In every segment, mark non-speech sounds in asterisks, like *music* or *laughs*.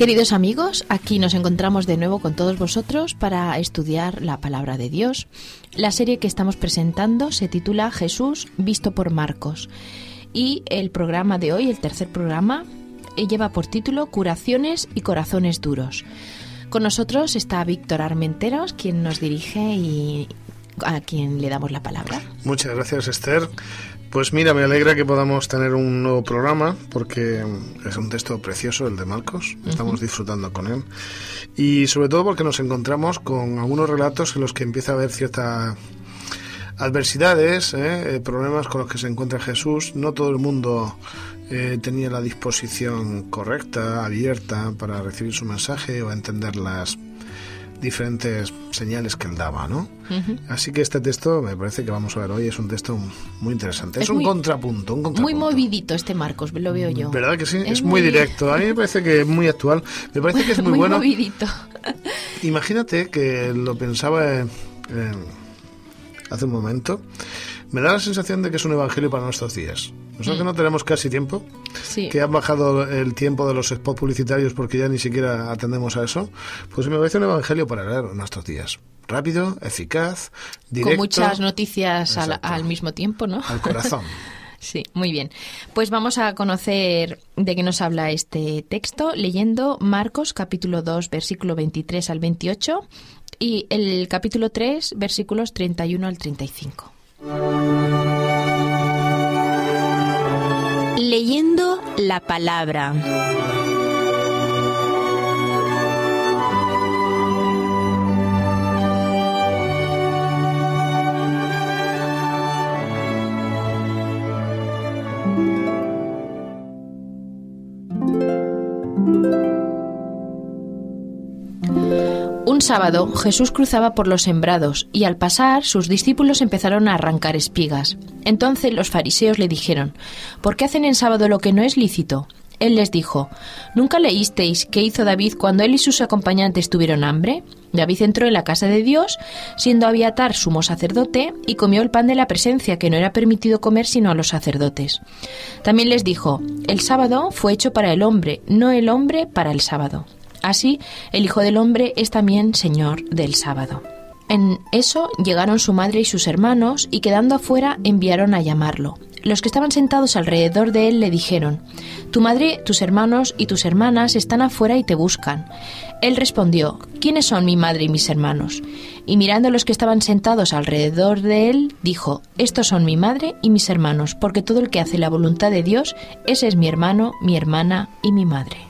Queridos amigos, aquí nos encontramos de nuevo con todos vosotros para estudiar la palabra de Dios. La serie que estamos presentando se titula Jesús visto por Marcos y el programa de hoy, el tercer programa, eh, lleva por título Curaciones y Corazones Duros. Con nosotros está Víctor Armenteros, quien nos dirige y a quien le damos la palabra. Muchas gracias, Esther. Pues mira, me alegra que podamos tener un nuevo programa porque es un texto precioso el de Marcos, estamos disfrutando con él y sobre todo porque nos encontramos con algunos relatos en los que empieza a haber ciertas adversidades, ¿eh? Eh, problemas con los que se encuentra Jesús. No todo el mundo eh, tenía la disposición correcta, abierta para recibir su mensaje o entender las diferentes señales que él daba, ¿no? Así que este texto, me parece que vamos a ver hoy, es un texto muy interesante. Es, un, contrapunto, un contrapunto. Muy movidito este Marcos, lo veo yo. ¿Verdad que sí? Es, muy, directo. A mí me parece que es muy actual. Me parece que es *laughs* muy, muy bueno. movidito. *laughs* Imagínate que lo pensaba hace un momento. Me da la sensación de que es un evangelio para nuestros días. Nosotros que mm. no tenemos casi tiempo, que han bajado el tiempo de los spots publicitarios porque ya ni siquiera atendemos a eso, pues me parece un evangelio para leer nuestros días. Rápido, eficaz, directo. Con muchas noticias al, al, mismo tiempo, ¿no? Al corazón. *laughs* Sí, muy bien. Pues vamos a conocer de qué nos habla este texto leyendo Marcos capítulo 2 versículo 23 al 28 y el capítulo 3 versículos 31 al 35. Leyendo la palabra. Un sábado Jesús cruzaba por los sembrados y al pasar sus discípulos empezaron a arrancar espigas. Entonces los fariseos le dijeron, ¿por qué hacen en sábado lo que no es lícito? Él les dijo, ¿nunca leísteis qué hizo David cuando él y sus acompañantes tuvieron hambre? David entró en la casa de Dios, siendo Abiatar sumo sacerdote, y comió el pan de la presencia, que no era permitido comer sino a los sacerdotes. También les dijo, el sábado fue hecho para el hombre, no el hombre para el sábado. Así, el Hijo del Hombre es también Señor del sábado. En eso llegaron su madre y sus hermanos, y quedando afuera enviaron a llamarlo. Los que estaban sentados alrededor de él le dijeron, Tu madre, tus hermanos y tus hermanas están afuera y te buscan. Él respondió, ¿quiénes son mi madre y mis hermanos? Y mirando a los que estaban sentados alrededor de él, dijo, Estos son mi madre y mis hermanos, porque todo el que hace la voluntad de Dios, ese es mi hermano, mi hermana y mi madre.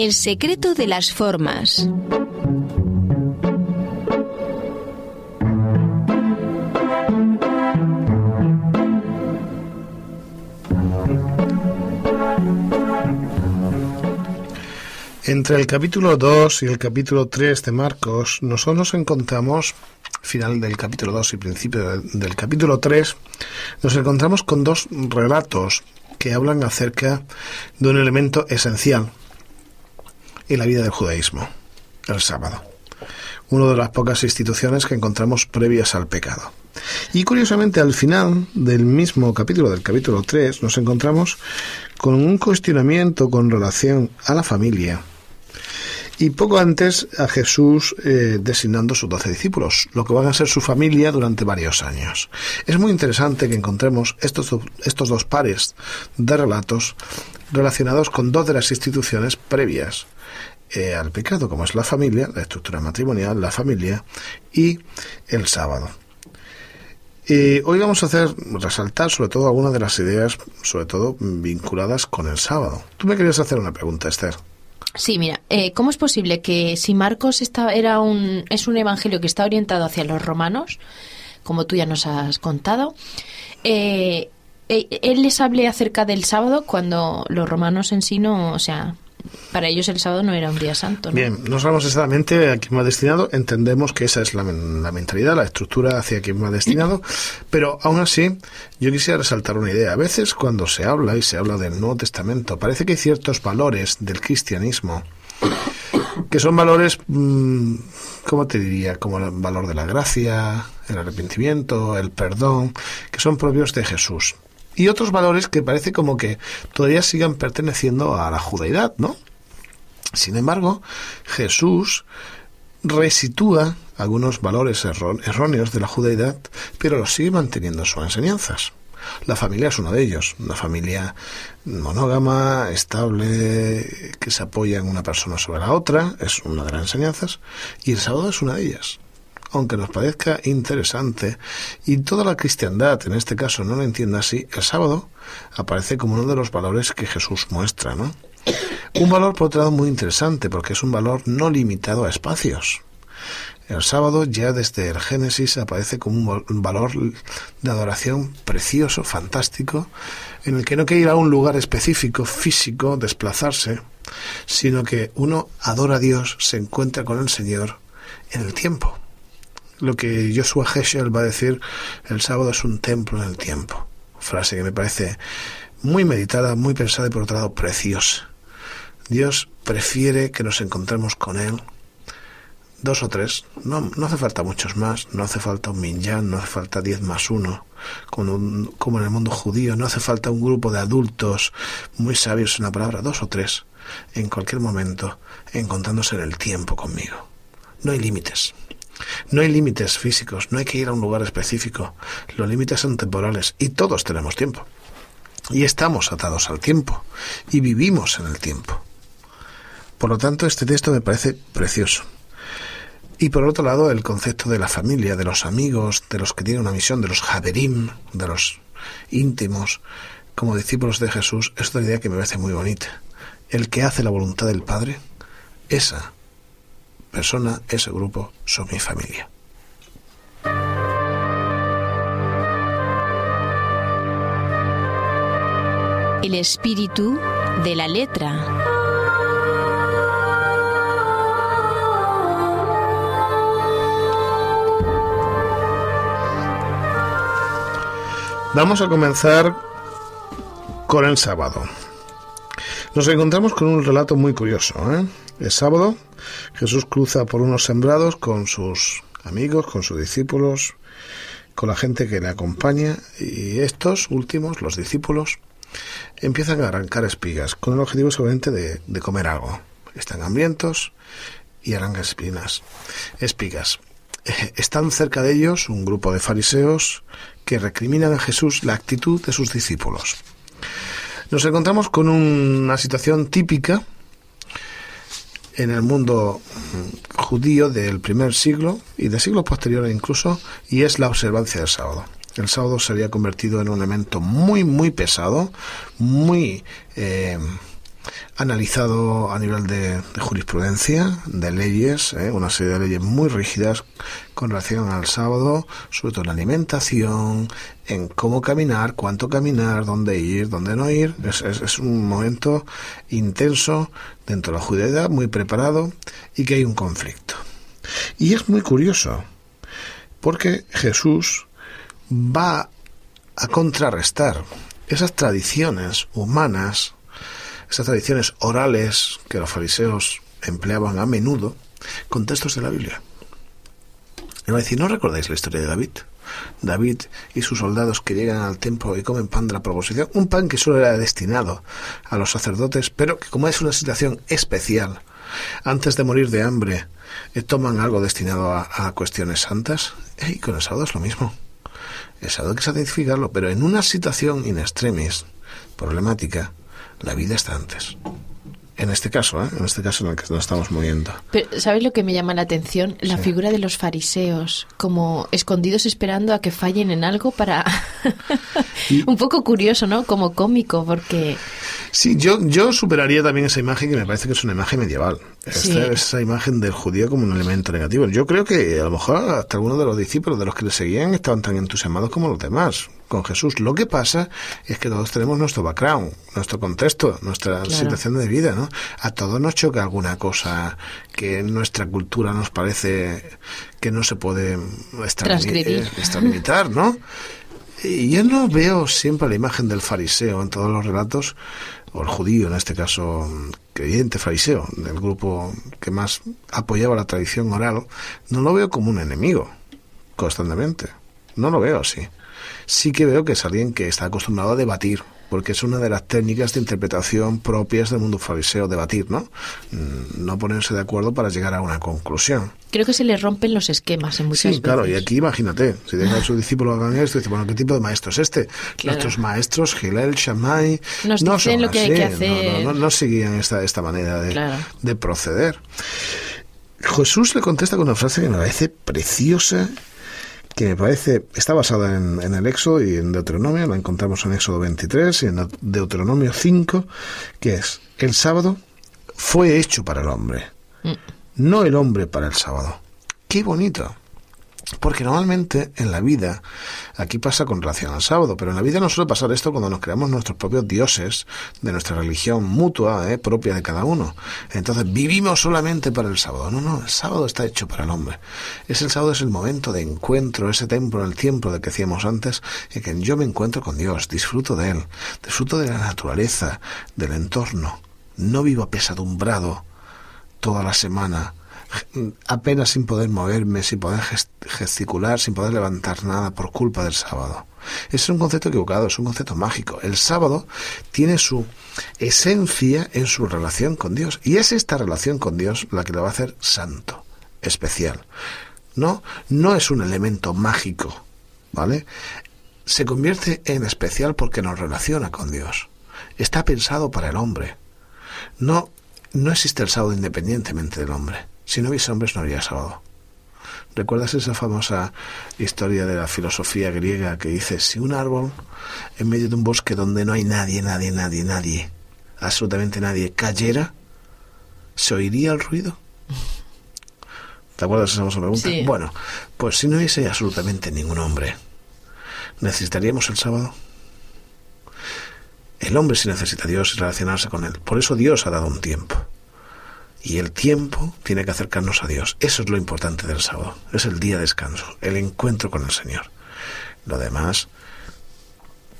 El secreto de las formas. Entre el capítulo 2 y el capítulo 3 de Marcos, nosotros nos encontramos, final del capítulo 2 y principio del, capítulo 3, nos encontramos con dos relatos que hablan acerca de un elemento esencial en la vida del judaísmo, el sábado. Una de las pocas instituciones que encontramos previas al pecado. Y curiosamente al final del mismo capítulo, del capítulo 3, nos encontramos con un cuestionamiento con relación a la familia, y poco antes a Jesús eh, designando sus doce discípulos, lo que van a ser su familia durante varios años. Es muy interesante que encontremos estos, estos dos pares de relatos relacionados con dos de las instituciones previas eh, al pecado, como es la familia, la estructura matrimonial, la familia y el sábado. Hoy vamos a hacer resaltar sobre todo algunas de las ideas, sobre todo vinculadas con el sábado. Tú me querías hacer una pregunta, Esther. Sí, mira, eh, ¿cómo es posible que si Marcos está, era un, es un evangelio que está orientado hacia los romanos, como tú ya nos has contado, eh, eh, él les hable acerca del sábado cuando los romanos en sí no, o sea, para ellos el sábado no era un día santo. ¿no? Bien, no sabemos exactamente a quién va destinado, entendemos que esa es la, la, mentalidad, la estructura hacia quién va destinado, *laughs* pero aún así yo quisiera resaltar una idea. A veces cuando se habla y se habla del Nuevo Testamento, parece que hay ciertos valores del cristianismo que son valores, mmm, ¿cómo te diría? Como el valor de la gracia, el arrepentimiento, el perdón, que son propios de Jesús y otros valores que parece como que todavía sigan perteneciendo a la judaidad, ¿no? Sin embargo, Jesús resitúa algunos valores erróneos de la judaidad, pero los sigue manteniendo en sus enseñanzas. La familia es uno de ellos, una familia monógama, estable, que se apoya en una persona sobre la otra, es una de las enseñanzas, y el sábado es una de ellas aunque nos parezca interesante, y toda la cristiandad, en este caso, no lo entienda así, el sábado aparece como uno de los valores que Jesús muestra, ¿no? Un valor, por otro lado, muy interesante, porque es un valor no limitado a espacios. El sábado ya desde el Génesis aparece como un valor de adoración precioso, fantástico, en el que no hay que ir a un lugar específico, físico, desplazarse, sino que uno adora a Dios, se encuentra con el Señor en el tiempo lo que Joshua Heschel va a decir, el sábado es un templo en el tiempo. Frase que me parece muy meditada, muy pensada y por otro lado preciosa. Dios prefiere que nos encontremos con Él dos o tres, no, no hace falta muchos más, no hace falta un minyan, no hace falta diez más uno, como, como en el mundo judío, no hace falta un grupo de adultos muy sabios en la palabra, dos o tres, en cualquier momento, encontrándose en el tiempo conmigo. No hay límites. No hay límites físicos, no hay que ir a un lugar específico. Los límites son temporales y todos tenemos tiempo. Y estamos atados al tiempo y vivimos en el tiempo. Por lo tanto, este texto me parece precioso. Y por otro lado, el concepto de la familia, de los amigos, de los que tienen una misión, de los javerim, de los íntimos, como discípulos de Jesús, es otra idea que me parece muy bonita. El que hace la voluntad del Padre, esa persona, ese grupo, son mi familia. El espíritu de la letra. Vamos a comenzar con el sábado. Nos encontramos con un relato muy curioso. ¿eh? El sábado Jesús cruza por unos sembrados con sus amigos, con sus discípulos, con la gente que le acompaña y estos últimos, los discípulos, empiezan a arrancar espigas con el objetivo seguramente de, de comer algo. Están hambrientos y arrancan espinas, espigas. *laughs* Están cerca de ellos un grupo de fariseos que recriminan a Jesús la actitud de sus discípulos. Nos encontramos con una situación típica en el mundo judío del primer siglo y de siglos posteriores incluso, y es la observancia del sábado. El sábado se había convertido en un elemento muy, muy pesado, muy eh, analizado a nivel de, jurisprudencia, de leyes, ¿eh? una serie de leyes muy rígidas con relación al sábado, sobre todo en alimentación, en cómo caminar, cuánto caminar, dónde ir, dónde no ir. Es, es, un momento intenso dentro de la judaidad, muy preparado y que hay un conflicto. Y es muy curioso, porque Jesús va a contrarrestar esas tradiciones humanas esas tradiciones orales que los fariseos empleaban a menudo con textos de la Biblia. Y va a decir, ¿no recordáis la historia de David? David y sus soldados que llegan al templo y comen pan de la proposición, un pan que solo era destinado a los sacerdotes, pero que como es una situación especial, antes de morir de hambre, eh, toman algo destinado a, cuestiones santas, y con el sábado es lo mismo. El sábado hay que santificarlo, pero en una situación in extremis, problemática, la vida está antes. En este caso, ¿eh? en este caso en el que nos estamos moviendo. Pero, ¿sabes lo que me llama la atención? La figura de los fariseos, como escondidos esperando a que fallen en algo para... *laughs* Un poco curioso, ¿no? Como cómico, porque Sí, yo, yo superaría también esa imagen que me parece que es una imagen medieval. Sí. Esta- esa imagen del judío como un elemento negativo. Yo creo que a lo mejor hasta algunos de los discípulos de los que le seguían estaban tan entusiasmados como los demás con Jesús. Lo que pasa es que todos tenemos nuestro background, nuestro contexto, nuestra Claro. situación de vida, ¿no? A todos nos choca alguna cosa que en nuestra cultura nos parece que no se puede extralimi- Transgredir. eh, extralimitar, ¿no? Y yo no veo siempre la imagen del fariseo en todos los relatos, o el judío en este caso, creyente fariseo, del grupo que más apoyaba la tradición oral, no lo veo como un enemigo, constantemente. No lo veo así. Sí que veo que es alguien que está acostumbrado a debatir, porque es una de las técnicas de interpretación propias del mundo fariseo, debatir, ¿no? Mm, No ponerse de acuerdo para llegar a una conclusión. Creo que se le rompen los esquemas en muchas Sí, claro, y veces. aquí imagínate, si deja a sus discípulos hagan esto, dice, bueno, ¿qué tipo de maestro es este? Claro. Nuestros maestros, Gilel, Shammai, Nos no dicen son lo que hay que no, hacer. No, no, no seguían esta, esta manera de, Claro. de proceder. Jesús le contesta con una frase que me parece preciosa, que me parece, está basada en, en el Éxodo y en Deuteronomio, la encontramos en Éxodo 23 y en Deuteronomio 5, que es, el sábado fue hecho para el hombre, Mm. no el hombre para el sábado. Qué bonito. Porque normalmente en la vida, aquí pasa con relación al sábado, pero en la vida no suele pasar esto cuando nos creamos nuestros propios dioses de nuestra religión mutua, eh, propia de cada uno. Entonces vivimos solamente para el sábado. No, no, el sábado está hecho para el hombre. Es el sábado, es el momento de encuentro, ese templo, el tiempo de que decíamos antes, en que yo me encuentro con Dios, disfruto de Él, disfruto de la naturaleza, del entorno. No vivo apesadumbrado toda la semana, apenas sin poder moverme, sin poder ges- gesticular, sin poder levantar nada por culpa del sábado. Es un concepto equivocado, es un concepto mágico. El sábado tiene su esencia en su relación con Dios. Y es esta relación con Dios la que lo va a hacer santo, especial. No, no es un elemento mágico, ¿vale? Se convierte en especial porque nos relaciona con Dios. Está pensado para el hombre. No, no existe el sábado independientemente del hombre. Si no hubiese hombres no habría sábado. ¿Recuerdas esa famosa historia de la filosofía griega que dice, si un árbol en medio de un bosque donde no hay nadie, nadie, nadie, nadie, absolutamente nadie, cayera, ¿se oiría el ruido? ¿Te acuerdas esa famosa pregunta? Sí. Bueno, pues si no hubiese absolutamente ningún hombre, ¿necesitaríamos el sábado? El hombre sí necesita a Dios y relacionarse con Él. Por eso Dios ha dado un tiempo. Y el tiempo tiene que acercarnos a Dios. Eso es lo importante del sábado. Es el día de descanso, el encuentro con el Señor. Lo demás,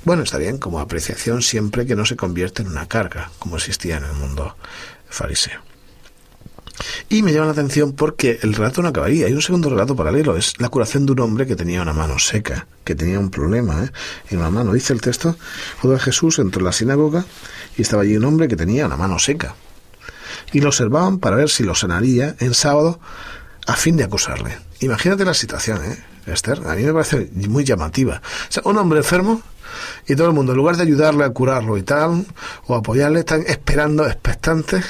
bueno, está bien como apreciación siempre que no se convierte en una carga, como existía en el mundo fariseo. Y me llama la atención porque el relato no acabaría. Hay un segundo relato paralelo. Es la curación de un hombre que tenía una mano seca, que tenía un problema ¿eh? en una mano. Dice el texto, Jesús entró en la sinagoga y estaba allí un hombre que tenía una mano seca. Y lo observaban para ver si lo sanaría en sábado a fin de acusarle. Imagínate la situación, ¿eh, Esther? A mí me parece muy llamativa. O sea, un hombre enfermo y todo el mundo, en lugar de ayudarle a curarlo y tal, o apoyarle, están esperando, expectantes,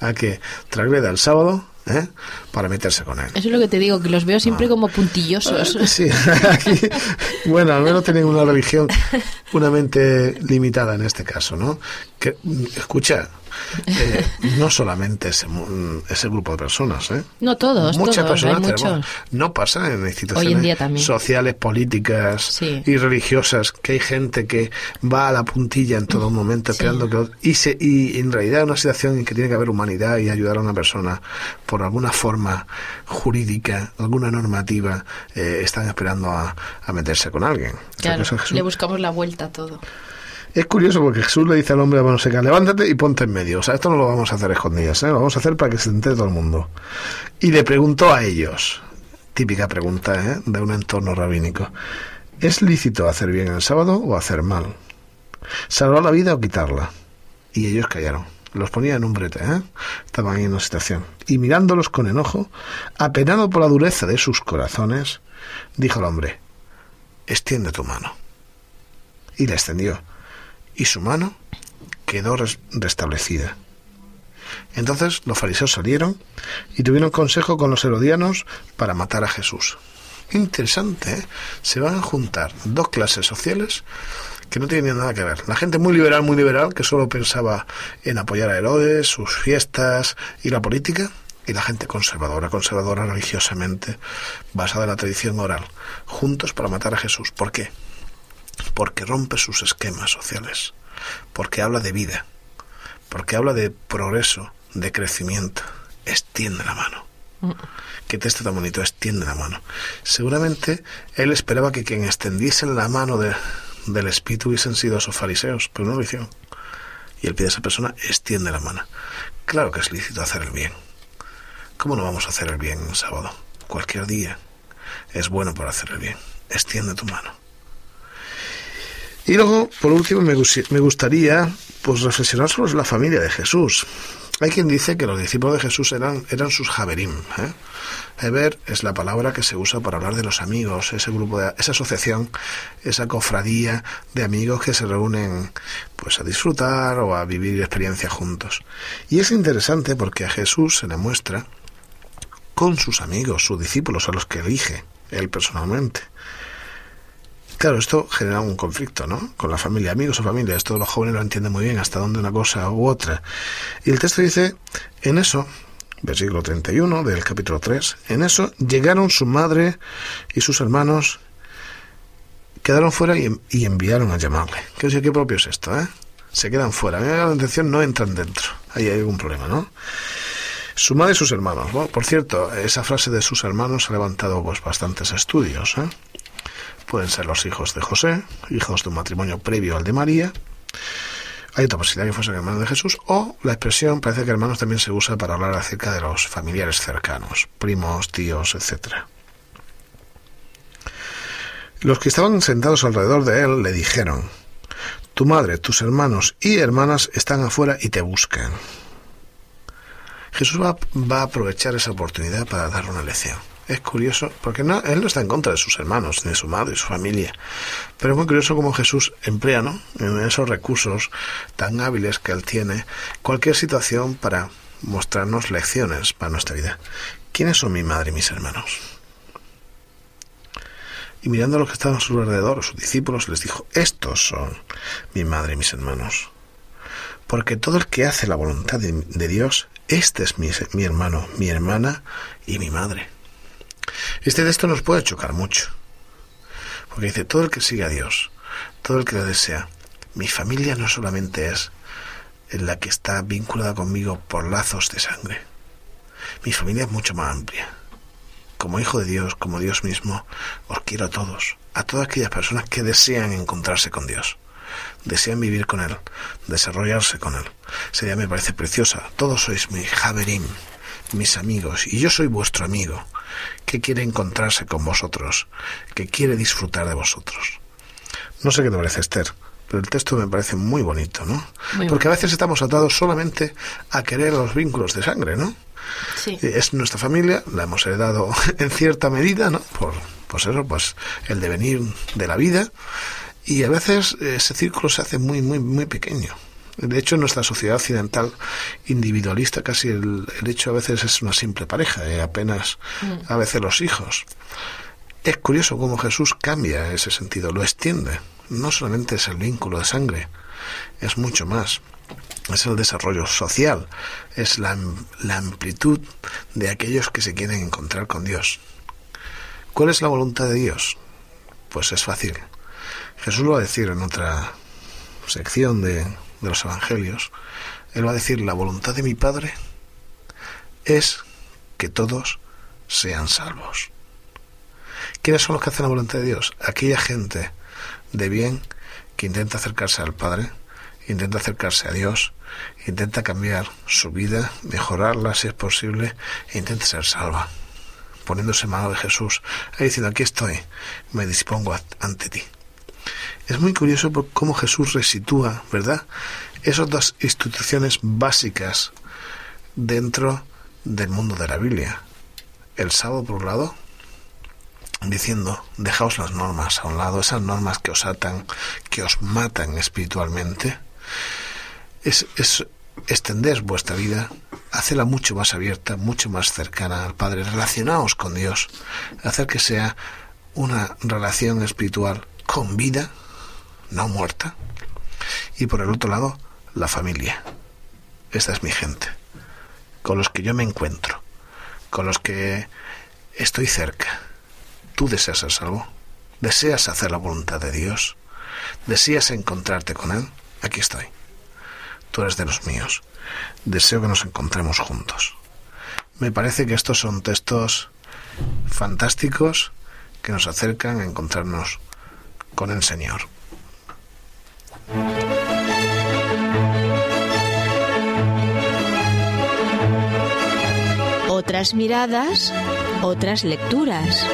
a que transgreda el sábado ¿eh? para meterse con él. Eso es lo que te digo, que los veo Ah. siempre como puntillosos. *laughs* Sí, aquí, bueno, al menos tienen una religión, una mente limitada en este caso, ¿no? Que, escucha, eh, no solamente ese, ese grupo de personas, ¿eh? No todos, Muchas todos, personas hay tenemos- muchos. no pasa en instituciones sociales, políticas Sí. y religiosas, que hay gente que va a la puntilla en todo momento Sí. esperando que... Y, se, y en realidad es una situación en que tiene que haber humanidad y ayudar a una persona por alguna forma jurídica, alguna normativa, eh, están esperando a, a meterse con alguien. O sea, Claro, es le buscamos la vuelta a todo. Es curioso porque Jesús le dice al hombre de mano seca, levántate y ponte en medio. O sea, esto no lo vamos a hacer escondidas, ¿eh? lo vamos a hacer para que se entere todo el mundo. Y le preguntó a ellos, típica pregunta ¿eh? de un entorno rabínico, ¿es lícito hacer bien el sábado o hacer mal? ¿Salvar la vida o quitarla? Y ellos callaron. Los ponía en un brete, ¿eh? Estaban en una situación. Y mirándolos con enojo, apenado por la dureza de sus corazones, dijo el hombre, extiende tu mano. Y la extendió y su mano quedó res- restablecida. Entonces los fariseos salieron y tuvieron consejo con los herodianos para matar a Jesús. Interesante, ¿eh? Se van a juntar dos clases sociales que no tiene nada que ver. La gente muy liberal, muy liberal, que solo pensaba en apoyar a Herodes, sus fiestas y la política, y la gente conservadora, conservadora religiosamente, basada en la tradición oral, juntos para matar a Jesús. ¿Por qué? Porque rompe sus esquemas sociales, porque habla de vida, porque habla de progreso, de crecimiento, extiende la mano. Qué texto tan bonito, extiende la mano. Seguramente él esperaba que quien extendiese la mano del Espíritu hubiesen sido esos fariseos, pero no lo hicieron. Y él pide a esa persona, extiende la mano. Claro que es lícito hacer el bien. ¿Cómo no vamos a hacer el bien un sábado? Cualquier día es bueno para hacer el bien. Extiende tu mano. Y luego, por último, me, gustaría pues reflexionar sobre la familia de Jesús. Hay quien dice que los discípulos de Jesús eran, eran sus javerim. ¿eh? Heber es la palabra que se usa para hablar de los amigos, ese grupo, de, esa asociación, esa cofradía de amigos que se reúnen pues a disfrutar o a vivir experiencias juntos. Y es interesante porque a Jesús se le muestra con sus amigos, sus discípulos, a los que elige él personalmente. Claro, esto genera un conflicto, ¿no? Con la familia, amigos o familia. Esto los jóvenes lo entienden muy bien, hasta dónde una cosa u otra. Y el texto dice, en eso, versículo 31 del capítulo 3, en eso llegaron su madre y sus hermanos, quedaron fuera y, enviaron a llamarle. ¿Qué, qué propio es esto, eh? Se quedan fuera. A mí me la intención, no entran dentro. Ahí hay algún problema, ¿no? Su madre y sus hermanos. por cierto, esa frase de sus hermanos ha levantado pues bastantes estudios. ¿eh? Pueden ser los hijos de José, hijos de un matrimonio previo al de María. Hay otra posibilidad que fuesen hermanos de Jesús, o la expresión parece que hermanos también se usa para hablar acerca de los familiares cercanos, primos, tíos, etc. Los que estaban sentados alrededor de él le dijeron, Tu madre, tus hermanos y hermanas están afuera y te buscan. Jesús va, a aprovechar esa oportunidad para dar una lección. Es curioso, porque no, él no está en contra de sus hermanos, de su madre y su familia. Pero es muy curioso cómo Jesús emplea, ¿no? En esos recursos tan hábiles que él tiene, cualquier situación para mostrarnos lecciones para nuestra vida. ¿Quiénes son mi madre y mis hermanos? Y mirando a los que estaban a su alrededor, sus discípulos, les dijo, estos son mi madre y mis hermanos. Porque todo el que hace la voluntad de Dios, este es mi, hermano, mi hermana y mi madre. Este texto nos puede chocar mucho, porque dice, todo el que sigue a Dios, todo el que lo desea, mi familia no solamente es en la que está vinculada conmigo por lazos de sangre, mi familia es mucho más amplia. Como hijo de Dios, como Dios mismo, os quiero a todos, a todas aquellas personas que desean encontrarse con Dios desean vivir con Él, desarrollarse con Él. Sería me parece preciosa. Todos sois mi Javerín, mis amigos, y yo soy vuestro amigo, que quiere encontrarse con vosotros, que quiere disfrutar de vosotros. No sé qué te parece, Esther, pero el texto me parece muy bonito, ¿no? Porque a veces estamos atados solamente a querer los vínculos de sangre, ¿no? Sí. Es nuestra familia, la hemos heredado *laughs* en cierta medida, ¿no? Por, pues eso, pues el devenir de la vida, y a veces ese círculo se hace muy, muy, muy pequeño. De hecho, en nuestra sociedad occidental individualista, casi el, hecho a veces es una simple pareja, eh, apenas mm. a veces los hijos. Es curioso cómo Jesús cambia ese sentido, lo extiende. No solamente es el vínculo de sangre, es mucho más. Es el desarrollo social, es la, la amplitud de aquellos que se quieren encontrar con Dios. ¿Cuál es la voluntad de Dios? Pues es fácil Jesús lo va a decir en otra sección de, los Evangelios. Él va a decir, la voluntad de mi Padre es que todos sean salvos. ¿Quiénes son los que hacen la voluntad de Dios? Aquella gente de bien que intenta acercarse al Padre, intenta acercarse a Dios, intenta cambiar su vida, mejorarla si es posible, e intenta ser salva, poniéndose en mano de Jesús, y diciendo, aquí estoy, me dispongo ante ti. Es muy curioso cómo Jesús resitúa, ¿verdad? Esas dos instituciones básicas dentro del mundo de la Biblia. El sábado, por un lado, diciendo, dejaos las normas a un lado, esas normas que os atan, que os matan espiritualmente. Es, es extender vuestra vida, hacerla mucho más abierta, mucho más cercana al Padre. Relacionaos con Dios, hacer que sea una relación espiritual con vida, no muerta. Y por el otro lado, la familia. Esta es mi gente, con los que yo me encuentro, con los que estoy cerca. ¿Tú deseas ser salvo? ¿Deseas hacer la voluntad de Dios? ¿Deseas encontrarte con Él? Aquí estoy. Tú eres de los míos. Deseo que nos encontremos juntos. Me parece que estos son textos fantásticos que nos acercan a encontrarnos con el Señor. Otras miradas, otras lecturas.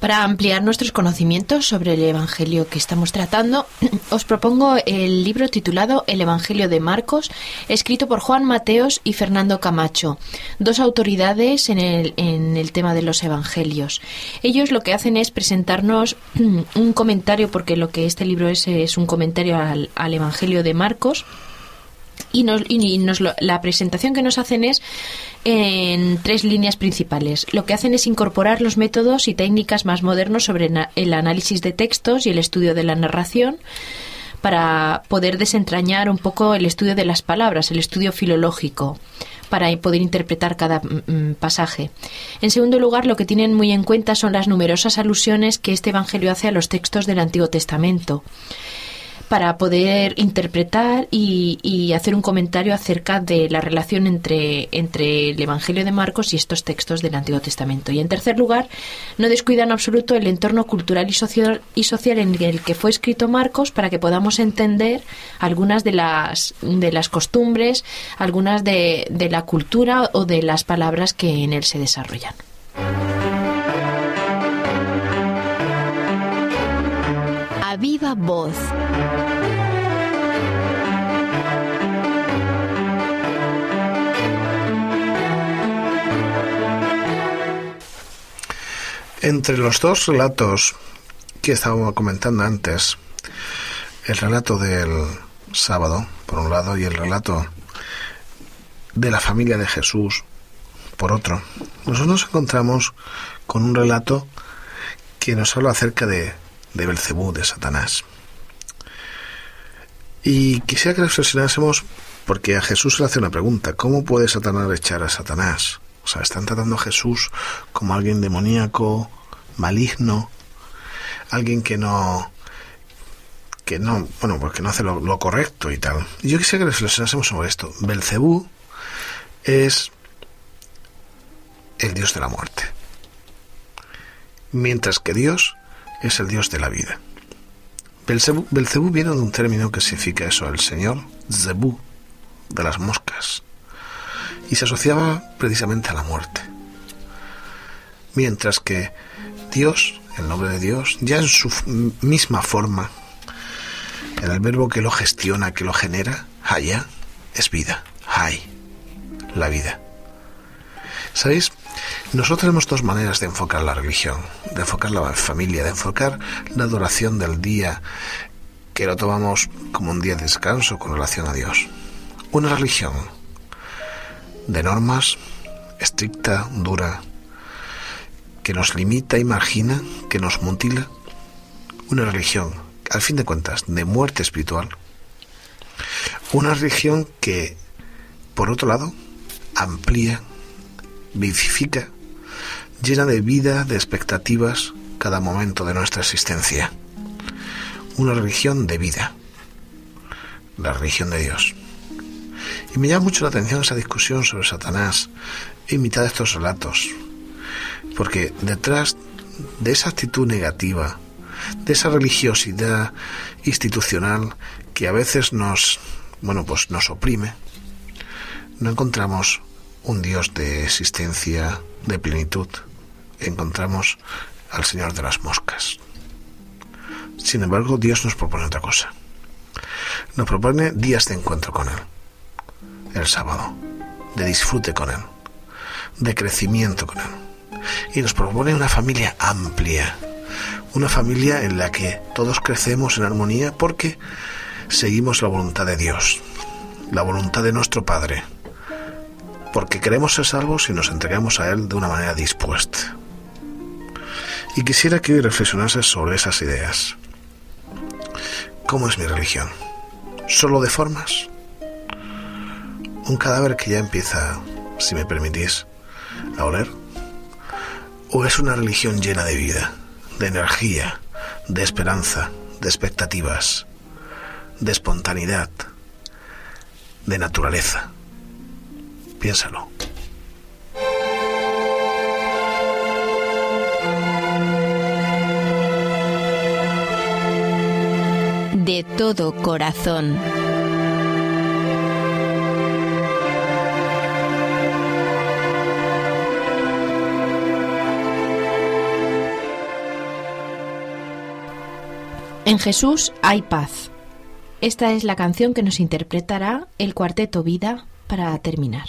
Para ampliar nuestros conocimientos sobre el Evangelio que estamos tratando, *clears throat* os propongo el libro titulado El Evangelio de Marcos, escrito por Juan Mateos y Fernando Camacho, dos autoridades en el, en el tema de los Evangelios. Ellos lo que hacen es presentarnos *clears throat* un comentario, porque lo que este libro es es un comentario al, al Evangelio de Marcos, y, nos, y nos lo- la presentación que nos hacen es en tres líneas principales. Lo que hacen es incorporar los métodos y técnicas más modernos sobre el análisis de textos y el estudio de la narración para poder desentrañar un poco el estudio de las palabras, el estudio filológico para poder interpretar cada mm, pasaje. En segundo lugar, lo que tienen muy en cuenta son las numerosas alusiones que este Evangelio hace a los textos del Antiguo Testamento para poder interpretar y, y hacer un comentario acerca de la relación entre, entre el Evangelio de Marcos y estos textos del Antiguo Testamento. Y en tercer lugar, no descuidan en absoluto el entorno cultural y social, y social en el que fue escrito Marcos para que podamos entender algunas de las, de las costumbres, algunas de, de la cultura o de las palabras que en él se desarrollan. Voz. Entre los dos relatos que estábamos comentando antes, el relato del sábado, por un lado, y el relato de la familia de Jesús, por otro, nosotros nos encontramos con un relato que nos habla acerca de, de Belcebú, de Satanás. Y quisiera que reflexionásemos, porque a Jesús se le hace una pregunta, ¿cómo puede Satanás echar a Satanás? O sea, están tratando a Jesús como alguien demoníaco, maligno, alguien que no que no, bueno, porque no hace lo, correcto y tal. Yo quisiera que reflexionásemos sobre esto. Belcebú es el dios de la muerte, mientras que Dios es el dios de la vida. Belcebú, viene de un término que significa eso, el señor Zebú, de las moscas, y se asociaba precisamente a la muerte. Mientras que Dios, el nombre de Dios, ya en su misma forma, en el verbo que lo gestiona, que lo genera, haya, es vida, hay, la vida. ¿Sabéis? Nosotros tenemos dos maneras de enfocar la religión, de enfocar la familia, de enfocar la adoración del día, que lo tomamos como un día de descanso con relación a Dios. Una religión de normas, estricta, dura, que nos limita y margina, que nos mutila. Una religión, al fin de cuentas, de muerte espiritual. Una religión que, por otro lado, amplía, vivifica, llena de vida, de expectativas cada momento de nuestra existencia. Una religión de vida, la religión de Dios. Y me llama mucho la atención esa discusión sobre Satanás en mitad de estos relatos, porque detrás de esa actitud negativa, de esa religiosidad institucional que a veces nos, bueno, pues nos oprime, no encontramos un Dios de existencia, de plenitud, encontramos al Señor de las moscas. Sin embargo, Dios nos propone otra cosa. Nos propone días de encuentro con Él. El sábado, de disfrute con Él, de crecimiento con Él. Y nos propone una familia amplia, una familia en la que todos crecemos en armonía porque seguimos la voluntad de Dios, la voluntad de nuestro Padre, porque queremos ser salvos y nos entregamos a Él de una manera dispuesta. Y quisiera que hoy reflexionase sobre esas ideas. ¿Cómo es mi religión? ¿Solo de formas? Un cadáver que ya empieza, si me permitís, a oler. ¿O es una religión llena de vida, de energía, de esperanza, de expectativas, de espontaneidad, de naturaleza? Piénsalo. De todo corazón. En Jesús hay paz. Esta es la canción que nos interpretará el cuarteto Vida para terminar.